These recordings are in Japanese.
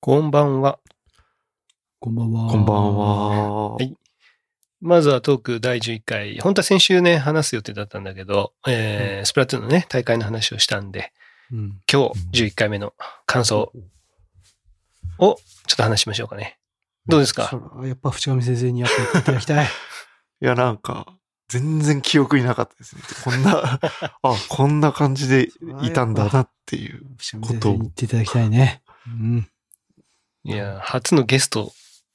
こんばんは。こんばんは。こんばんは。はいまずはトーク第11回。本当は先週ね、話す予定だったんだけど、えースプラトゥーンのね、大会の話をしたんで、うん。今日11回目の感想をちょっと話しましょうかね。どうですか？やっぱ淵上先生にやっていただきたい。いや、なんか、全然記憶になかったですね。こんな、あ、こんな感じでいたんだなっていう。淵上先生に言っていただきたいね。うん。いや、初のゲスト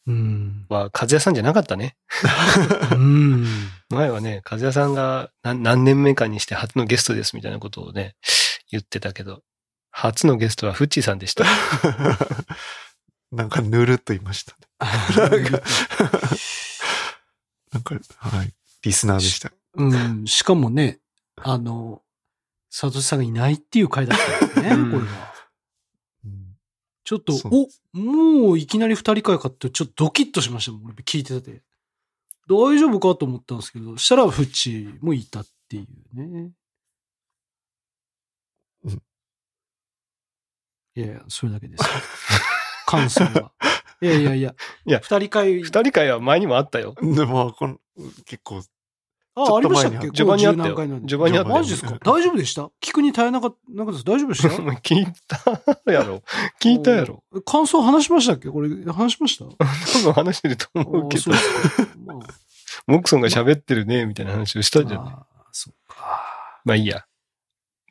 うん。は和也さんじゃなかったね。うん。前はね、和也さんが何何年目かにして初のゲストですみたいなことをね、言ってたけど、初のゲストはフッチーさんでした。なんかぬるっと言いましたね。なんか、なんか、はい。リスナーでした。うん。しかもね、あの、佐藤さんがいないっていう回だったんですね、うんこれは。うんちょっとお、もういきなり二人会かってちょっとドキッとしましたもん。俺聞いてて。大丈夫かと思ったんですけど、したらフッチもいたっていうね。うんいやいや、それだけです。感想は。いやいやいや。いや二人会。二人会は前にもあったよ。でも、この、結構、あ、ありましたっけ？序盤にあったよ序盤にあったよマジですか？大丈夫でした？聞くに耐えなかった、なんかです大丈夫でした？聞いたやろ。聞いたやろ。お感想話しましたっけ？これ、話しました？多分話してると思うけど モクソンが喋ってるね、みたいな話をしたじゃん。あーそっか。まあいいや。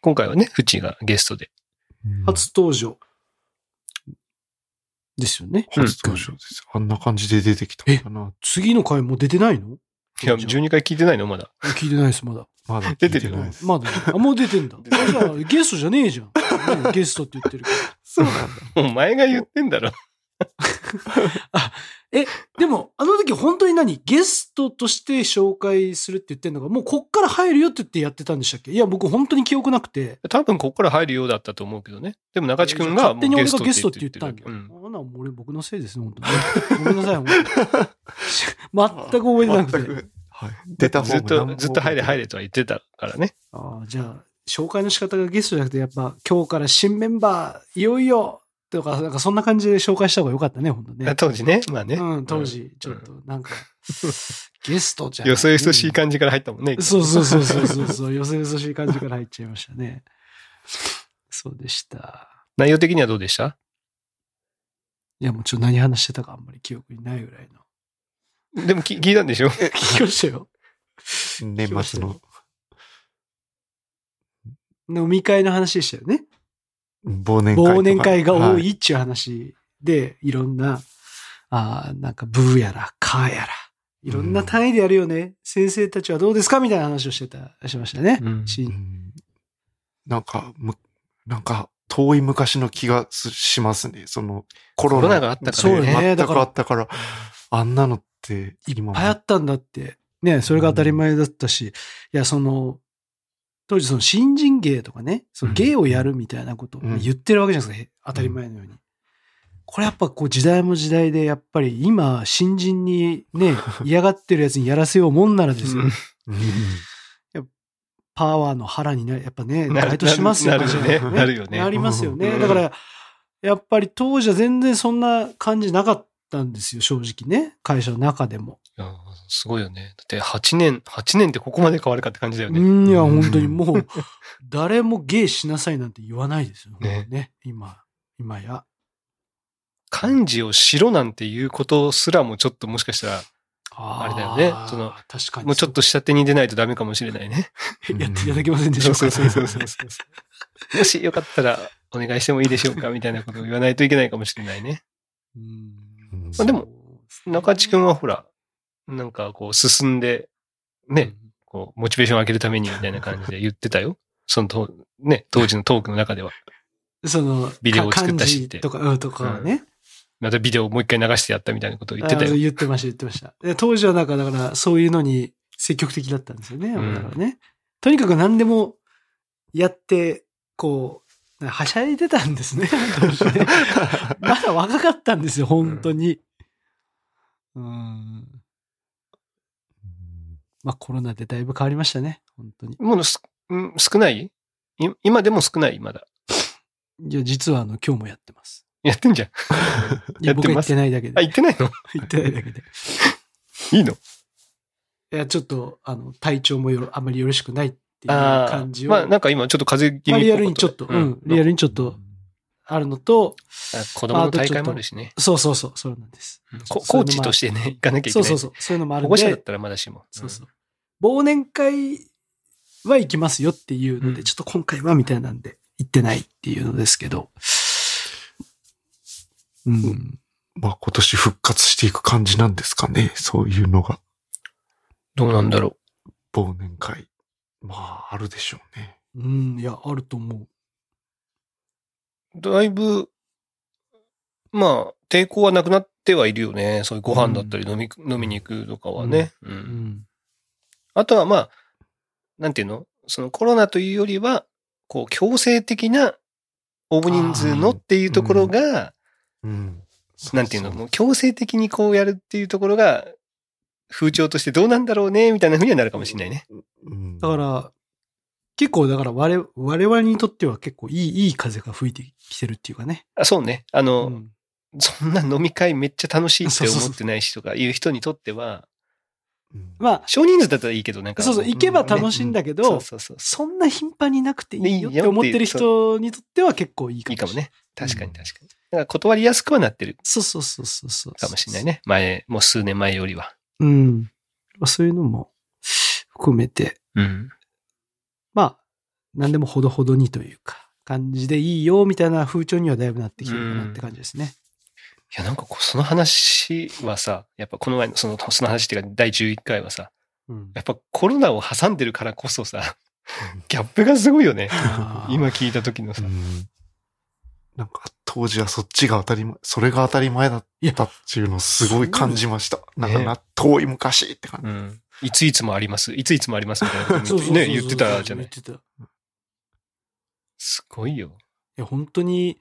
今回はね、フチがゲストで。初登場。ですよね。初登場ですよ。あんな感じで出てきたんだな。次の回もう出てないの？いや、12回聞いてないの？まだ。聞いてないです、まだ。まだ出てるよ聞いないです。まだ。あ、もう出てんだ。じゃあ、ゲストじゃねえじゃん。ね ゲストって言ってるから。そうなんだ。お前が言ってんだろ。え、でも、あの時本当に何ゲストとして紹介するって言ってんのが、もうこっから入るよって言ってやってたんでしたっけ？いや、僕本当に記憶なくて。多分ここから入るようだったと思うけどね。でも中地君が勝手に俺がゲストって言ったんだ。って言ってるあんな俺僕のせいですね、本当に。ごめんなさい、本当に。全く覚えてなくて。はい。出たずっと、ずっと入れ入れとは言ってたからね。ああ、じゃあ、紹介の仕方がゲストじゃなくて、やっぱ今日から新メンバー、いよいよとか、なんかそんな感じで紹介した方がよかったね、本当ね。当時ね。まあね。うん、当時、ちょっと、なんか、ゲストじゃん。よそよそしい感じから入ったもんね。そうそうそうそうそうそう、よそよそしい感じから入っちゃいましたね。そうでした。内容的にはどうでした？いや、もうちょっと何話してたかあんまり記憶にないぐらいの。でも聞聞いたんでしょ？聞きましたよ。年末の飲み会の話でしたよね。忘年会とか。忘年会が多はいっていう話で、いろんな、あーなんかブーやら、カーやら、いろんな単位でやるよね。先生たちはどうですか？みたいな話をしてた、しましたね。うんなんか、む、なんか、遠い昔の気がすしますね。その、コロナがあったからそうよね全くだからあったから、あんなのって、いっ今ぱいあったんだって。ね、それが当たり前だったし、いや、その、当時その新人芸とかね、その芸をやるみたいなことをうん。言ってるわけじゃないですか、当たり前のように。これやっぱこう時代も時代で、やっぱり今、新人にね、嫌がってるやつにやらせようもんならですよ。うん。うんパワーの腹になる、やっぱね、なるバイトしますよね。なるよね。なりますよね。うん。だから、やっぱり当時は全然そんな感じなかったんですよ、正直ね。会社の中でも。いやすごいよね。だって8年、8年ってここまで変わるかって感じだよね。うん、いや、うん本当にもう、誰も芸しなさいなんて言わないですよ。ねね。今、今や。漢字をしろなんていうことすらもちょっともしかしたら、あれだよねーその、確かに。もうちょっと下手に出ないとダメかもしれないね。やっていただけませんでしょそううか。そうそうそうそう。もしよかったらお願いしてもいいでしょうかみたいなことを言わないといけないかもしれないね。うんまあでも中地君はほら、なんかこう進んで、ね、こう、モチベーションを上げるためにみたいな感じで言ってたよ。そのと、ね、当時のトークの中では。その、ビデオを作ったしってとか、うん、とかはね。またビデオをもう一回流してやったみたいなことを言ってたあよ。言ってました、言ってました。で当時はなんか、だから、そういうのに積極的だったんですよね。んだからね。とにかく何でもやって、こう、はしゃいでたんですね。ねまだ若かったんですよ、本当に。うん。まあコロナでだいぶ変わりましたね、本当に。もうす、ん少ない？い今でも少ない？まだ。いや、実はあの、今日もやってます。やってんじゃん。いや僕は言ってます？てないだけあ、で。言ってないの？言ってないだけで。いいの？いや、ちょっと、あの、体調もよろあんまりよろしくないっていうああ感じを。まあ、なんか今ちょっと風邪気まあ味っぽかたリアルにちょっと、うん、リアルにちょっとあるのと、あ子供の大会もあるしね。そうそうそう、そうなんです。こコーチとしてね、行かなきゃいけない。そうそうそう、そういうのもあるんで保護者だっ、たらまだしも。そうそう。忘年会は行きますよっていうので、うんちょっと今回はみたいなんで、行ってないっていうのですけど。うん。まあ今年復活していく感じなんですかね。そういうのが。どうなんだろ忘年会。まあ、あるでしょうね。うん、いや、あると思う。う。だいぶ、まあ、抵抗はなくなってはいるよね。そういうご飯だったり飲み、飲みに行くとかはね。うん。うん。あとはまあ、なんていうの？そのコロナというよりは、こう、強制的な大人数のっていうところが、うん。なんていうの？もう強制的にこうやるっていうところが、風潮としてどうなんだろうね、みたいな風にはなるかもしれないね。うん。だから、結構だから我々我々にとっては結構いい、いい風が吹いてきてるっていうかね。あそうね。あの、うんそんな飲み会めっちゃ楽しいって 思ってない人がいう人にとっては、うんまあ、少人数だったらいいけど、なんか。そうそう、行けば楽しいんだけそどう、そんな頻繁になくていいよって思ってる人にとっては結構いいかもいいかもね。確かにうん確かに。だから断りやすくはなってるそうそうそうそうそう。かもしれない。ね。前、もう数年前よりは。うん。まあそういうのも含めて、うん。まあ、何でもほどほどにというか、感じでいいよみたいな風潮にはだいぶなってきてるかなって感じですね。いや、なんかこう、その話はさ、やっぱこの前の、その、その話っていうか、第11回はさ、うん。やっぱコロナを挟んでるからこそさ、ギャップがすごいよね。今聞いた時のさ。うんなんか、当時はそっちが当たり前、それが当たり前だったっていうのをすごい感じました。なんかな、遠い昔って感じ。うん。いついつもあります。いついつもありますみたいなね、言ってたじゃない言っ。てた。ごいよ。や、本当に、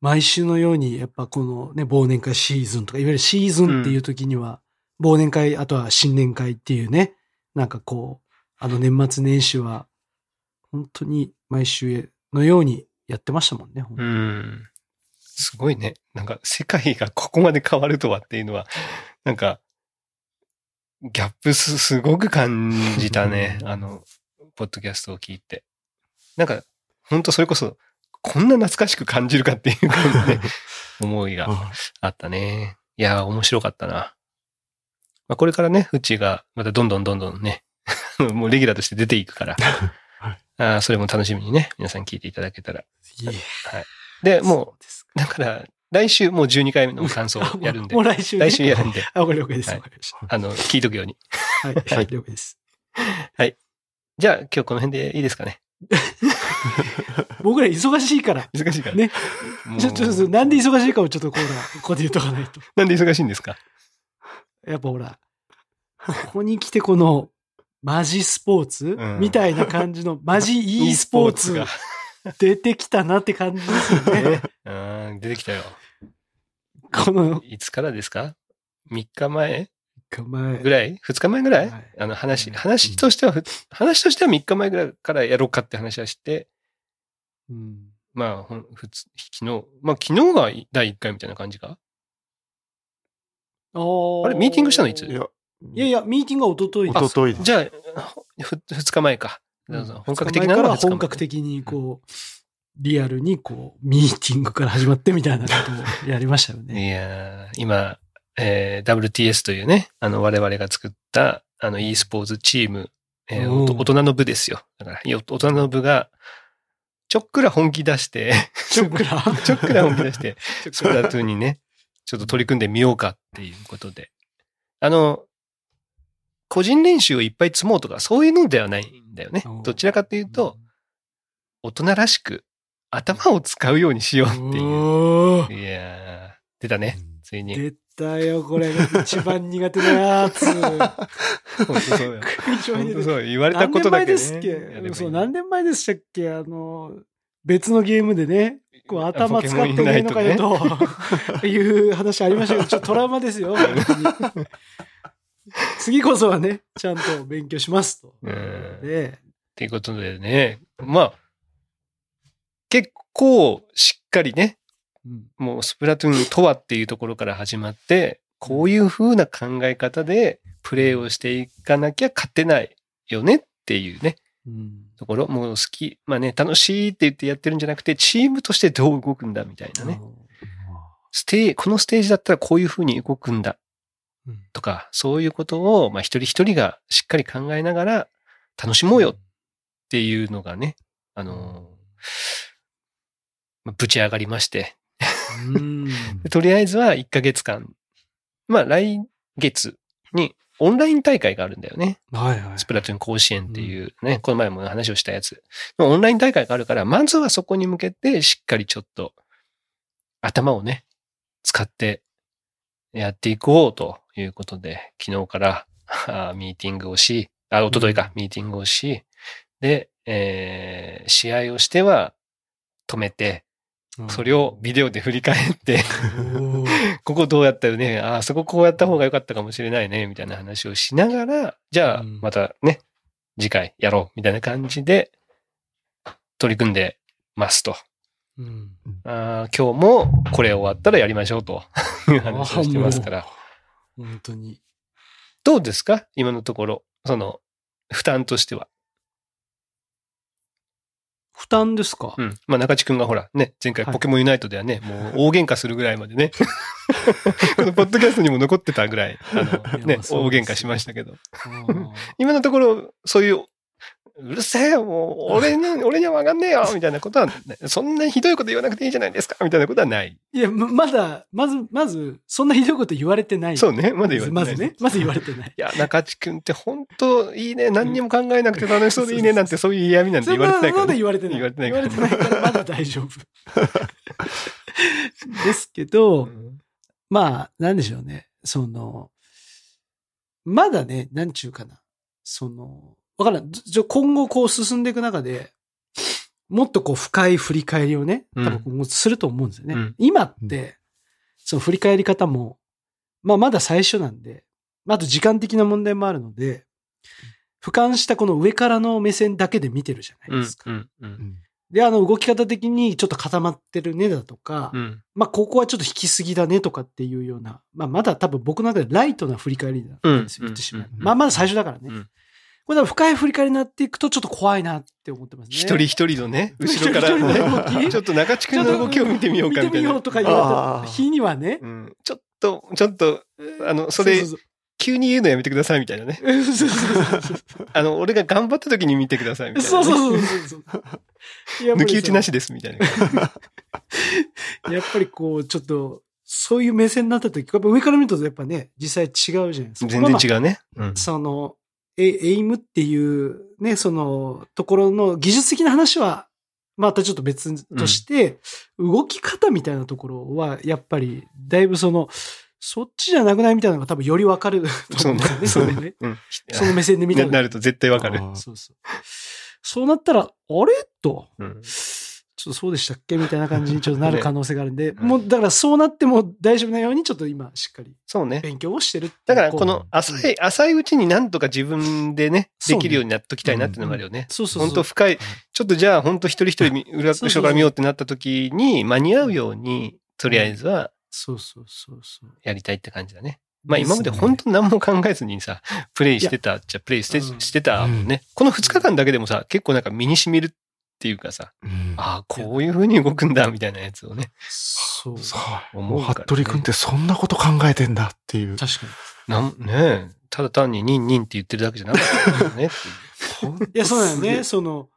毎週のように、やっぱこのね、忘年会シーズンとか、いわゆるシーズンっていう時には、忘年会、あとは新年会っていうね、なんかこう、あの年末年始は、本当に毎週のようにやってましたもんね。うん。すごいね。なんか世界が ここまで変わるとはっていうのは、なんか、ギャップすすごく感じたね。あの、ポッドキャストを聞いて。なんか、本当それこそ、こんな懐かしく感じるかっていう感じね、思いがああったね。いやー、面白かったな。まあ、これからね、うちがまたどんどんどんどんね、もうレギュラーとして出ていくから、はいあーそれも楽しみにね、皆さん聞いていただけたら。いえで、もそうだから、来週もう12回目の感想をやるんでもう、来週、ね。来週やるんで、あ、わかり了解です。はい。あの、聞いとくように。はい、ははいい、了解です。じゃあ、今日この辺でいいですかね。僕ら忙しいから。忙しいから。ね。ちょ、ちょ、ちょなんで忙しいかをちょっとこうだ、ここで言っとかないと。なんで忙しいんですか？やっぱほら、ここに来てこの、マジスポーツ、うんみたいな感じの、マジ e スポーツが。出てきたなって感じですよね。あ ー出てきたよ。この、いつからですか ?3 日前？前。ぐらい ?2 日前ぐらい、はい。あの話、うん。話としてはふ、話としては3日前ぐらいからやろうかって話はして、うん。まあ、ほんふつ昨日、まあ昨日が第1回みたいな感じか？あー。あれ？ミーティングしたのいつ？いや、いやいや、ミーティングは一昨日一昨日です。じゃあ、ふ2日前か。うん。本格的なのは2日前二日前。から本格的にこう、リアルにこう、ミーティングから始まってみたいなことをやりましたよね。いやー今、えー WTS というね、あの、我々が作った、あの、e スポーツチーム、えー大人の部ですよ。だから、よ大人の部が、ちょっくら本気出して、ちょっくら？ちょっくら本気出して、スプラトゥーンにね、ちょっと取り組んでみようかっていうことで。あの、個人練習をいっぱい積もうとか、そういうのではないんだよね。どちらかというと、大人らしく頭を使うようにしようっていう。いやー、出たね、ついに。出たよ、これが一番苦手なやつ。本当そうよ。そう。言われた何年ことだけ、ね。前ですっけ？そう、何年前でしたっけ？あの、別のゲームでね、こう頭使ってねえのかよと、いう話ありましたけど、ちょっとトラウマですよ。次こそはね、ちゃんと勉強しますと。うん。っで、ていうことでね、まあ、結構しっかりね、うんもうスプラトゥーンとはっていうところから始まって、こういう風な考え方でプレイをしていかなきゃ勝てないよねっていうね、うん。ところ、もう好き、まあね、楽しいって言ってやってるんじゃなくて、チームとしてどう動くんだみたいなね。ステーこのステージだったらこういう風に動くんだ。うん。とか、そういうことを、まあ一人一人がしっかり考えながら楽しもうよっていうのがね、あのぶち上がりまして、とりあえずは1ヶ月間、まあ来月にオンライン大会があるんだよね。はいはいス。プラトゥーン甲子園っていうね、この前も話をしたやつ。オンライン大会があるから、まずはそこに向けてしっかりちょっと頭をね、使ってやっていこうということで、昨日からミーティングをし、あ、一昨日か、ミーティングをし、で、えー試合をしては止めて、それをビデオで振り返って、ここどうやったよね、ああ、そここうやった方が良かったかもしれないね、みたいな話をしながら、じゃあうん、またね、次回やろう、みたいな感じで、取り組んでますと。うん。あー今日もこれ終わったらやりましょうと。いう話をしてますから。本当に。どうですか？今のところ、その、負担としては。負担ですか？うん。まあ、中地くんがほら、ね、前回はい。ポケモンユナイトではね、もう大喧嘩するぐらいまでね、このポッドキャストにも残ってたぐらい、あの、ね大喧嘩しましたけど。うん 今のところ、そういう、うるせえよ、もう、俺に、俺にはわかんねえよ、みたいなことは、ね、そんなひどいこと言わなくていいじゃないですか、みたいなことはない。いや、ままだ、まず、まず、そんなひどいこと言われてない。そうね、まだ言われてない。まずね。まず言われてない。いや、中地君って本当いいね、何にも考えなくて楽しそうでいいね、なんてそういう嫌味なんて言われてないから、まだね。言われてない。言われてない言われてないから、まだ大丈夫。ですけど、うんまあ、なんでしょうね。その、まだね、なんちゅうかな。その、わからん。じゃ今後こう進んでいく中で、もっとこう深い振り返りをね、多分今後すると思うんですよね。うん今って、その振り返り方も、まあまだ最初なんで、まああと時間的な問題もあるので、俯瞰したこの上からの目線だけで見てるじゃなうんいですか。うんううんんで、あの動き方的にちょっと固まってるねだとか、うんまあ、ここはちょっと引きすぎだねとかっていうような、まあ、まだ多分僕の中でライトな振り返りなんですよ、うん言ってしまううんまあ、まだ最初だからね。うんこれ深い振り返りになっていくとちょっと怖いなって思ってますね。一人一人のね、後ろからね、きちょっと中地君の動きを見てみようかみたいな見てみよう。とか言われた日にはね。うんちょっと、ちょっと、あの、それう、そう急に言うのやめてくださいみたいなね。そうそうそうそうあの、俺が頑張った時に見てくださいみたいなね。そうそうそう抜き打ちなしそですみたいな。うやっぱりこう、ちょっと、そういう目線になった時、やっぱ上から見るとやっぱね、実際違うじゃないですか。全然違うね。うんその、エエイムっていうね、そのところの技術的な話は、またちょっと別として、動き方みたいなところは、やっぱり、だいぶその、そっちじゃなくないみたいなのが多分よりわかる と思うんですよね。そのねうん。その目線で見たら。ななると絶対わかる。そうそう。そうなったら、あれ？と、うんちょっとそうでしたっけ？みたいな感じにちょっとなる 可能性があるんで、うんもう、だからそうなっても大丈夫なように、ちょっと今、しっかりそうね。勉強をしてるだから、このう浅い、浅いうちになんとか自分でね、できるようになっときたいなっていうのがあるよね。そうそうそう。本当深い、ちょっとじゃあ本当一人一人見裏後ろから見ようってなった時に間に合うように、とりあえずはそうそうそうそう。やりたいって感じだね。まあ今まで本当何も考えずにさ、プレイしてたっちゃプレイしてうん。してたもん。ね。この2日間だけでもさ、結構なんか身に染みるっていうかさ、うんああ、こういう風に動くんだみたいなやつをね。そう。そう。思うからね服部君ってそんなこと考えてんだっていう。確かなんねえ、ただ単にニンニンって言ってるだけじゃなかったんだよねいう。に。いや、そうだよね。その、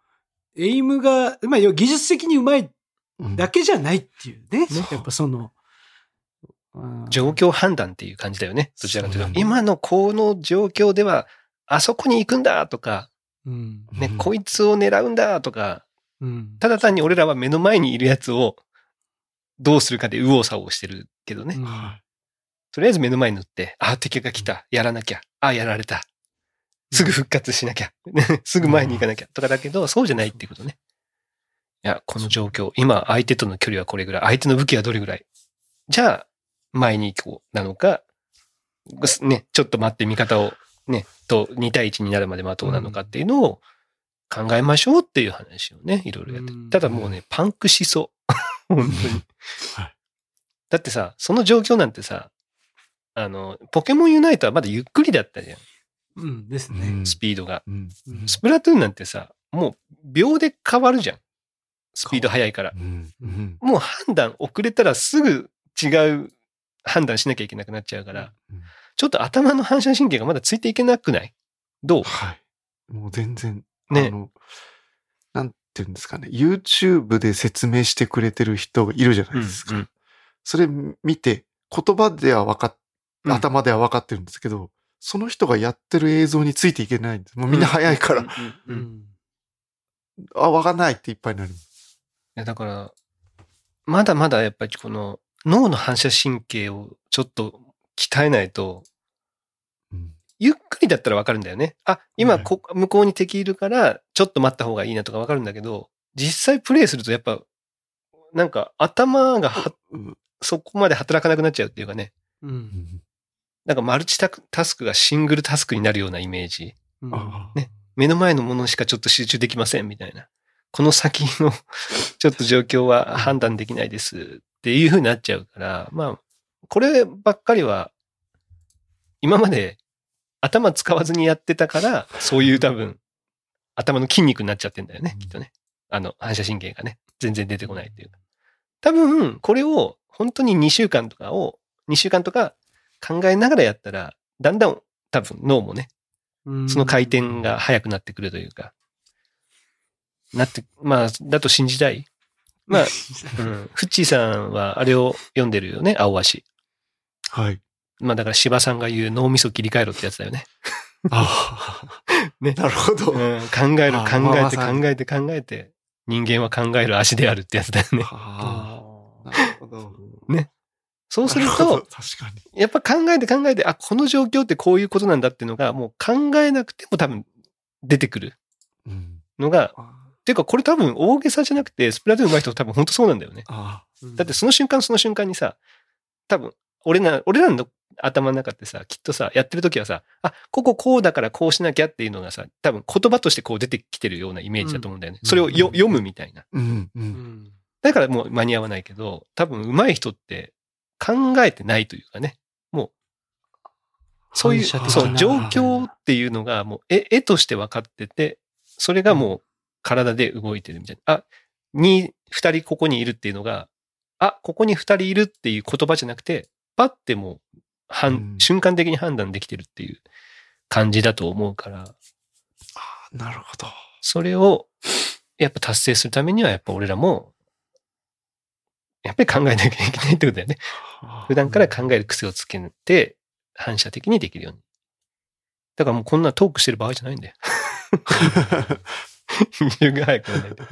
エイムが、まあ、要は技術的にうまいうんだけじゃないっていうね。そうやっぱその、うん状況判断っていう感じだよね。どちらかというと。今のこの状況では、あそこに行くんだとか、うん。ね、うんこいつを狙うんだとか、うん。ただ単に俺らは目の前にいるやつをどうするかで右往左往してるけどね。うんはとりあえず目の前に塗って、あ、敵が来た。やらなきゃ。あ、やられた。すぐ復活しなきゃ。すぐ前に行かなきゃ。とかだけど、そうじゃないっていうことね。いや、この状況。今、相手との距離はこれぐらい。相手の武器はどれぐらい。じゃあ、前に行こう。なのか、ね、ちょっと待って味方を、ね、と2対1になるまで待とうなのかっていうのを考えましょうっていう話をね、いろいろやってうん。ただもうね、パンクしそう。本当に。はいだってさ、その状況なんてさ、あの、ポケモンユナイトはまだゆっくりだったじゃん。うんですね。うんスピードが。うん。うんスプラトゥーンなんてさ、もう秒で変わるじゃん。スピード速いから。うん。うん。もう判断遅れたらすぐ違う判断しなきゃいけなくなっちゃうから、うんちょっと頭の反射神経がまだついていけなくない？どう？はい。もう全然、ねあの、なんていうんですかね。YouTube で説明してくれてる人がいるじゃないですか。うんうんそれ見て、言葉では分かっ、うん頭では分かってるんですけど、その人がやってる映像についていけないんです。もうみんな早いから、うんうんううんいん。あ、分かんないっていっぱいになる。やだから、まだまだやっぱりこの脳の反射神経をちょっと鍛えないと、うん。ゆっくりだったらわかるんだよね。あ、はい今こ、向こうに敵いるから、ちょっと待った方がいいなとかわかるんだけど、実際プレイするとやっぱ、なんか頭がはうんそこまで働かなくなっちゃうっていうかね。う。うんんなんかマルチタクタスクがシングルタスクになるようなイメージ。うんあね目の前のものしかちょっと集中できませんみたいな。この先の ちょっと状況は判断できないですっていう風になっちゃうから、まあ、こればっかりは、今まで頭使わずにやってたから、そういう多分、頭の筋肉になっちゃってんだよね、きっとね。あの、反射神経がね、全然出てこないっていうか。多分、これを本当に2週間とかを、2週間とか考えながらやったら、だんだん多分脳もね、うんその回転が速くなってくるというか、なって、まあ、だと信じたい。まあ、うん、フッチーさんはあれを読んでるよね、青足。はい。まあだから芝さんが言う脳みそ切り替えろってやつだよね。ああ。ねなるほど。うん、考える、あ考えて、考えて、考えて、人間は考える足であるってやつだよね。ああ。あなるほど。そうすると、確かに。やっぱ考えて考えて、あ、この状況ってこういうことなんだっていうのが、もう考えなくても多分出てくるうん。のが、あていうかこれ多分大げさじゃなくて、スプラトゥーン上手い人多分本当そうなんだよね。あ。ーだってその瞬間その瞬間にさ、多分、俺ら、俺らの頭の中ってさ、きっとさ、やってる時はさ、あ、こここうだからこうしなきゃっていうのがさ、多分言葉としてこう出てきてるようなイメージだと思うんだよね。うんそれをようん読むみたいな。うん。う。うんんだからもう間に合わないけど、多分上手い人って考えてないというかね、もう、そういう、そう、な状況っていうのがもう絵、絵として分かってて、それがもう体で動いてるみたいな。あ、に、二人ここにいるっていうのが、あ、ここに二人いるっていう言葉じゃなくて、パッてもう、はんうん瞬間的に判断できてるっていう感じだと思うから、ああ、なるほど。それを、やっぱ達成するためには、やっぱ俺らも、やっぱり考えなきゃいけないってことだよね。普段から考える癖をつけて、反射的にできるように。だからもうこんなトークしてる場合じゃないんだよ。夕が早くないと。い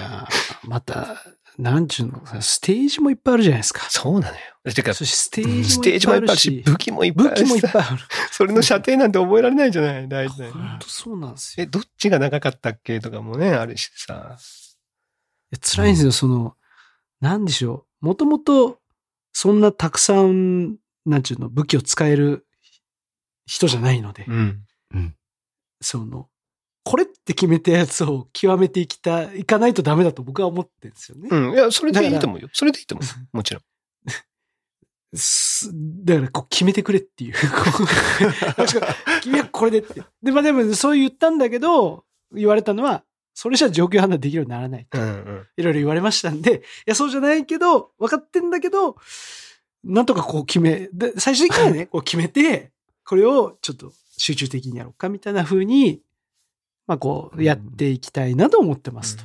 やーまた、なんちゅうの、ステージもいっぱいあるじゃないですか。そうなのよ。てか、ステうんージもいっぱいあるし、し、武器もいっぱいあ武るし器もいっぱいある。それの射程なんて覚えられないじゃない？大事だよ。本当そうなんですえ、よ。どっちが長かったっけとかもね、あるしさ。辛いんですよ、その、なんでしょう。もともと、そんなたくさん、なんちゅうの、武器を使える人じゃないので、ん。その、これって決めたやつを極めていきた、いかないとダメだと僕は思ってるんですよね。うん。いや、それでいいと思うよ。それでいいと思う。もちろん。すだから、こう、決めてくれっていう。君はこれでって。で、まあでも、そう言ったんだけど、言われたのは、それじゃ状況判断できるようにならない。いろいろ言われましたんで、いや、そうじゃないけど、分かってんだけど、なんとかこう決め、で、最終的にはね、こう決めて、これをちょっと集中的にやろうか、みたいな風に、まあこう、やっていきたいなと思ってますと。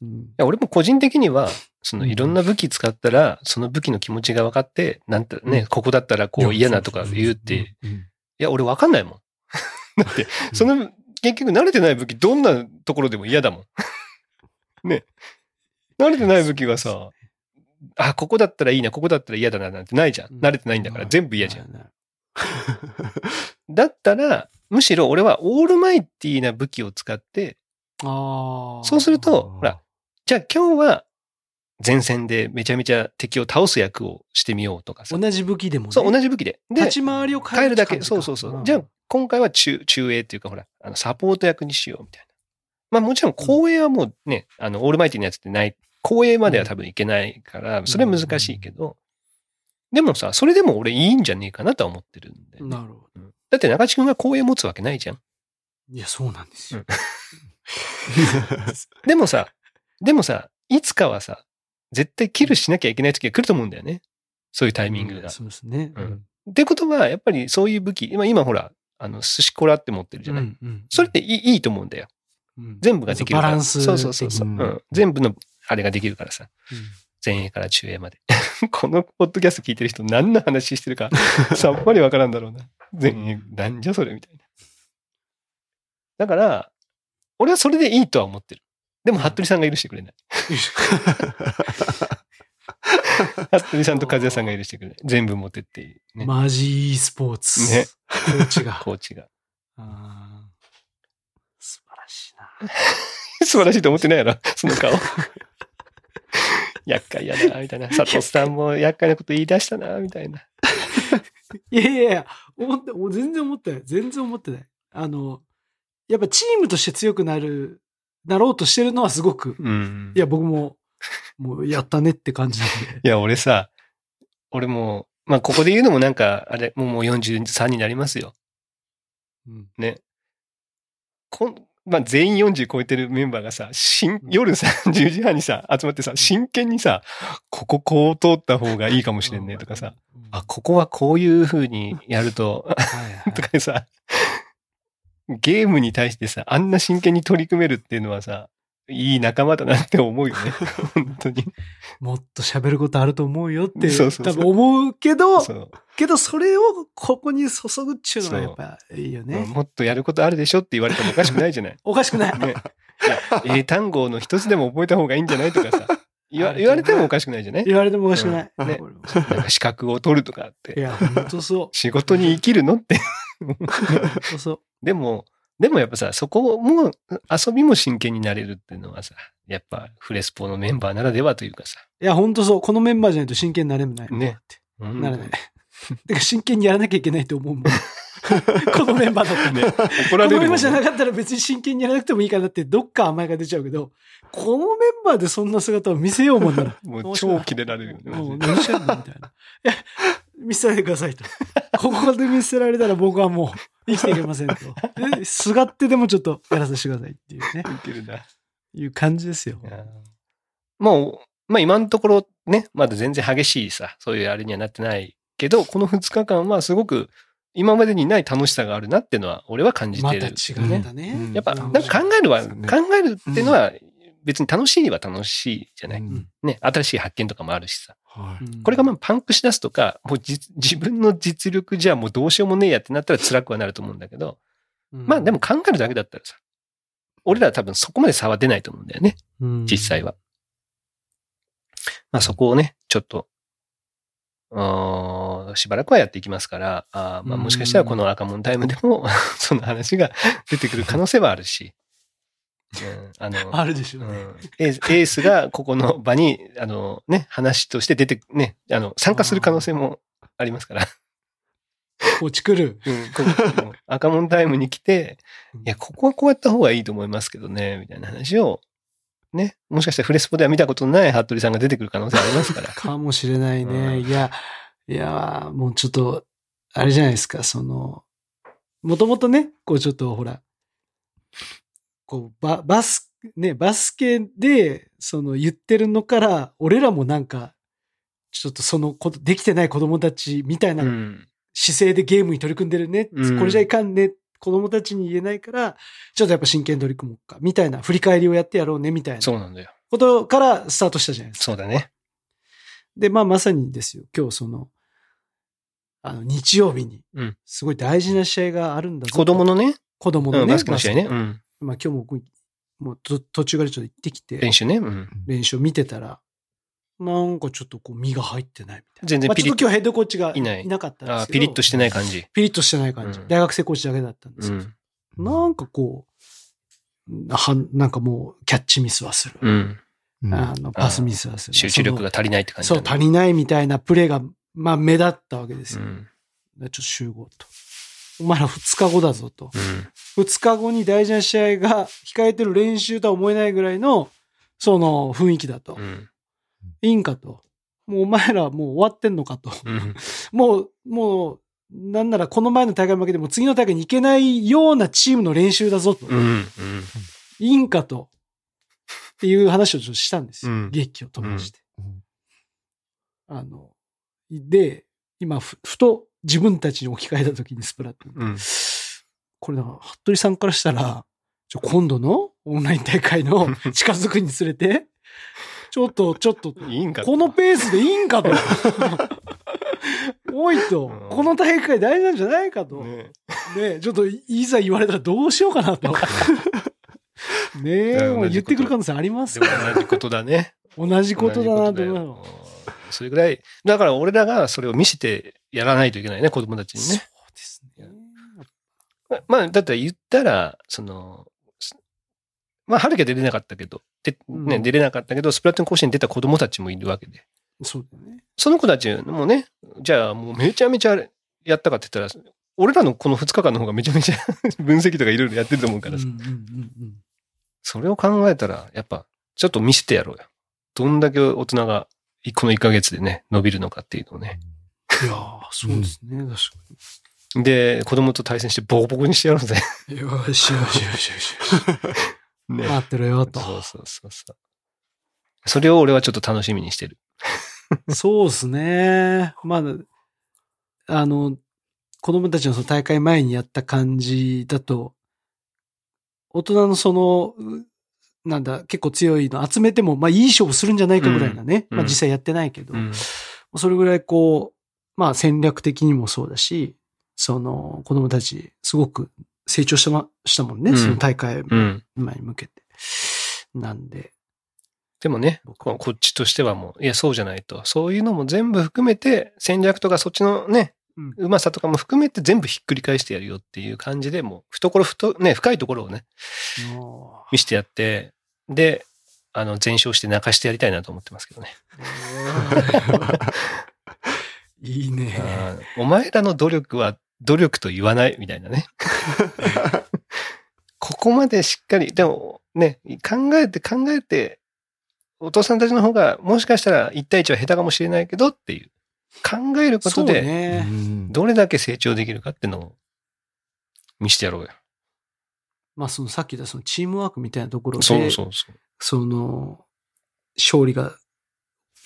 うんいや俺も個人的には、そのうんいろんな武器使ったら、その武器の気持ちが分かって、なんてね、うんここだったらこう嫌なとか言うって、いや、俺分かんないもん。だって、その、結局慣れてない武器、どんなところでも嫌だもん。ね。慣れてない武器はさ、あ、ここだったらいいな、ここだったら嫌だな、なんてないじゃん。慣れてないんだから、全部嫌じゃん。ん。だったら、むしろ俺はオールマイティな武器を使って。そうすると、ほら、じゃあ今日は前線でめちゃめちゃ敵を倒す役をしてみようとかさ。同じ武器でもね。そう、同じ武器で。で立、ち回りを変えるだけ。そうそうそう。んじゃあ今回は中、中衛っていうかほら、あのサポート役にしようみたいな。まあもちろん後衛はもうね、あの、オールマイティのやつってない公営までは多分いけないから、それは難しいけど、でもさ、それでも俺いいんじゃねえかなとは思ってるんだよね、なるほど。うんだって中地君が公営持つわけないじゃん。いや、そうなんですよ。でもさ、でもさ、いつかはさ、絶対キルしなきゃいけない時が来ると思うんだよね。そういうタイミングが。そうですね。うんってことは、やっぱりそういう武器、今、今ほら、あの、寿司コラって持ってるじゃない？うんうんそれっていいいいと思うんだよ。うん全部ができるから。バランスそうそうそうそう、ん。全部のあれができるからさ。前衛から中衛まで。このポッドキャスト聞いてる人何の話してるかさっぱりわからんだろうな。前衛、なんじゃそれみたいな。だから、俺はそれでいいとは思ってる。でも、服部さんが許してくれない。服部さんと和也さんが許してくれない。全部持ってっていい。ね。マジ e スポーツ。ねコーチが。コーチが。素晴らしいな。素晴らしいと思ってないやろ、その顔。厄介やな、みたいな。佐藤さんも厄介なこと言い出したな、みたいな。いやいやいや、思って、もう全然思ってない。全然思ってない。あの、やっぱチームとして強くなる、なろうとしてるのはすごく、うん。いや、僕も、もうやったねって感じで。いや、俺さ、俺もう、まあ、ここで言うのもなんか、あれ、もうもう43になりますよ。うんね。こん、まあ、全員40超えてるメンバーがさ、夜さ、10時半にさ、集まってさ、真剣にさ、こここう通った方がいいかもしれんね、とかさ、うん。あ、ここはこういう風にやると、とかさ、ゲームに対してさ、あんな真剣に取り組めるっていうのはさ、いい仲間だなって思うよね。本当に。もっと喋ることあると思うよって、そうそう多分思うけど、そう。けどそれをここに注ぐっていうのがやっぱいいよね。もっとやることあるでしょって言われてもおかしくないじゃない。おかしくない。ね、英単語の一つでも覚えた方がいいんじゃないとかさ、言わ言われてもおかしくないじゃない？言われてもおかしくない。うんね資格を取るとかっいて、や、本当そう。仕事に生きるのって。本当そう。でも、でもやっぱさ、そこも、遊びも真剣になれるっていうのはさ、やっぱフレスポのメンバーならではというかさ、いや、本当そう。このメンバーじゃないと真剣になれない。ねだってうんならない。てか、真剣にやらなきゃいけないと思うもん。このメンバーだったら。ね、怒こられるもんのメンバーじゃなかったら別に真剣にやらなくてもいいかなって、どっか甘えが出ちゃうけど、このメンバーでそんな姿を見せようもんなら。もう超キレられるよね。もう何してんのみたいな。いや、見せないでくださいと。ここで見せられたら僕はもう生きていけませんと。ですがってでもちょっとやらさせてくださいっていうね、ウケるな。いう感じですよもう、まあ今のところね、まだ全然激しいさ、そういうあれにはなってないけど、この2日間はすごく今までにない楽しさがあるなっていうのは俺は感じてる。また違うんだね。うんやっぱ、うんなんか考えるは、ね考えるっていうのは別に楽しいは楽しいじゃない？うんね、新しい発見とかもあるしさ。はい。うんこれがまあパンクし出すとか、もうじ自分の実力じゃもうどうしようもねえやってなったら辛くはなると思うんだけど、まあでも、考えるだけだったらさ、俺らは多分そこまで差は出ないと思うんだよね。うん実際は。まあそこをね、ちょっと、しばらくはやっていきますから、あーまあもしかしたらこの赤門タイムでも その話が出てくる可能性はあるし、うん、あの、あるでしょうね。うんエースエースがここの場に、あのね、話として出て、ね、あの、参加する可能性もありますから、こっち来る。うん、ここ赤門タイムに来て、いや、ここはこうやった方がいいと思いますけどね、みたいな話を、ね、もしかしたらフレスポでは見たことのない服部さんが出てくる可能性ありますから。かもしれないね。うんいや、いや、もうちょっと、あれじゃないですか、その、もともとね、こうちょっとほら、こう、ババス、ね、バスケで、その言ってるのから、俺らもなんか、ちょっとそのこと、できてない子供たちみたいなうん。姿勢でゲームに取り組んでるね。うんこれじゃいかんね。子供たちに言えないから、ちょっとやっぱ真剣に取り組もうか。みたいな、振り返りをやってやろうね、みたいなそうなんだよ。ことからスタートしたじゃないですか。そうだね。で、まあまさにですよ、今日その、あの、日曜日にうん、すごい大事な試合があるんだぞと子供のね、うん、子供のね、バスケの試合ね。うん。まあ今日も僕もうと途中からちょっと行ってきて、練習ね。うん。練習を見てたら、なんかちょっとこう身が入ってないみたいな。全然まあちょっピリッと。と今日ヘッドコーチがいないいなかったんであすけど。ピリッとしてない感じ。ピリッとしてない感じ。うん大学生コーチだけだったんですけど、うん。なんかこう、はなんかもうキャッチミスはする。うん。うんあの、パスミスはする。集中力が足りないって感じそう。足りないみたいなプレーが、まあ目立ったわけですよ。うん。でちょっと集合と。お前ら2日後だぞと。うん。2日後に大事な試合が控えてる練習とは思えないぐらいの、その雰囲気だと。うん。いいんかと。もうお前らもう終わってんのかと。うん。もう、もう、なんならこの前の大会負けでも次の大会に行けないようなチームの練習だぞと。うん。うん。いいんかと。っていう話をちょっとしたんですよ。うん劇を飛ばして。うんあの、で、今ふ、ふと自分たちに置き換えた時にスプラトゥーン。うん。これだから、服部さんからしたら、ちょ今度のオンライン大会の 近づくにつれて、ちょっと、ちょっと、いいんかこのペースでいいんかと。おいとうん、この大会大事なんじゃないかと。ねねちょっといざ言われたらどうしようかなと。ねえ、言ってくる可能性ありますから同じことだね。同じことだなと思うそれぐらい、だから俺らがそれを見せてやらないといけないね、子供たちにそうね。ですね。ままあ、だって言ったら、その、すまあ、春樹は出れなかったけど、でね、うん出れなかったけど、スプラトゥーン甲子園に出た子供たちもいるわけで。そうだね。その子たちもね、じゃあもうめちゃめちゃやったかって言ったら、俺らのこの2日間の方がめちゃめちゃ 分析とかいろいろやってると思うからさ、うんうんうんうんそれを考えたら、やっぱ、ちょっと見せてやろうよ。どんだけ大人が、この1ヶ月でね、伸びるのかっていうのをね。いやーそうですね、確かで、子供と対戦してボコボコにしてやろうぜ。に。よしよしよしよしよし。ね待ってろよと。そうそうそうそう。それを俺はちょっと楽しみにしてる。そうですね。まあ、あの、子供たちのその大会前にやった感じだと、大人のその、うなんだ、結構強いの集めても、まあいい勝負するんじゃないかぐらいなね。うんまあ実際やってないけど、うん。それぐらいこう、まあ戦略的にもそうだし、その子供たちすごく成長したま、したもんね。うんその大会うん。前に向けて。なんで、でもね、ここっちとしてはもう、いや、そうじゃないと。そういうのも全部含めて、戦略とかそっちのね、うまさとかも含めて全部ひっくり返してやるよっていう感じで、もう、懐ふと、ね、深いところをね、も見せてやって、で、あの、全勝して泣かしてやりたいなと思ってますけどね。ういいね。お前らの努力は努力と言わないみたいなね。ここまでしっかり、でもね、考えて考えて、お父さんたちの方がもしかしたら1対1は下手かもしれないけどっていう、考えることで、ね。どれだけ成長できるかっていうのを見せてやろうよ。まあそのさっき言ったそのチームワークみたいなところで、そうそうそう。その、勝利が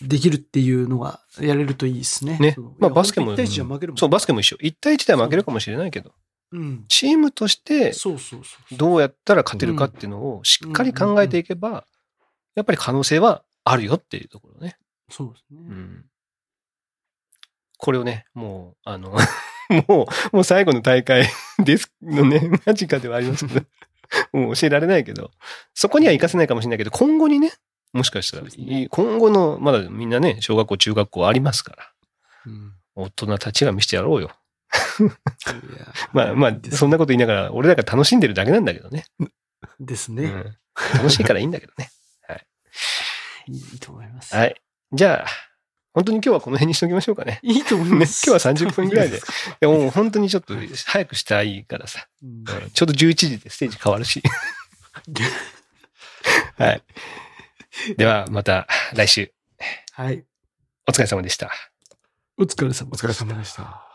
できるっていうのがやれるといいですね。ねまあバスケも1対1じゃ負けるもん。そう、バスケも一緒。1対1では負けるかもしれないけど、うん。チームとしてそうそうそう。どうやったら勝てるかっていうのをしっかり考えていけば、やっぱり可能性はあるよっていうところね。そうですね。うん。これをね、もう、あの、もう、もう最後の大会 ですのね、間近ではありますけど、もう教えられないけど、そこには活かせないかもしれないけど、今後にね、もしかしたら、ね今後の、まだみんなね、小学校、中学校ありますから、うん。大人たちが見せてやろうよ。まあまあ、そんなこと言いながら、俺らが楽しんでるだけなんだけどね。ですね。うん、楽しいからいいんだけどね。いいと思います。はい。じゃあ、本当に今日はこの辺にしておきましょうかね。いいと思いね、ます。今日は30分ぐらいで。でももう本当にちょっと早くしたいからさ。ちょうど11時でステージ変わるし。はい。ではまた来週はい。お疲れ様でした。お疲れ様お疲れ様でした。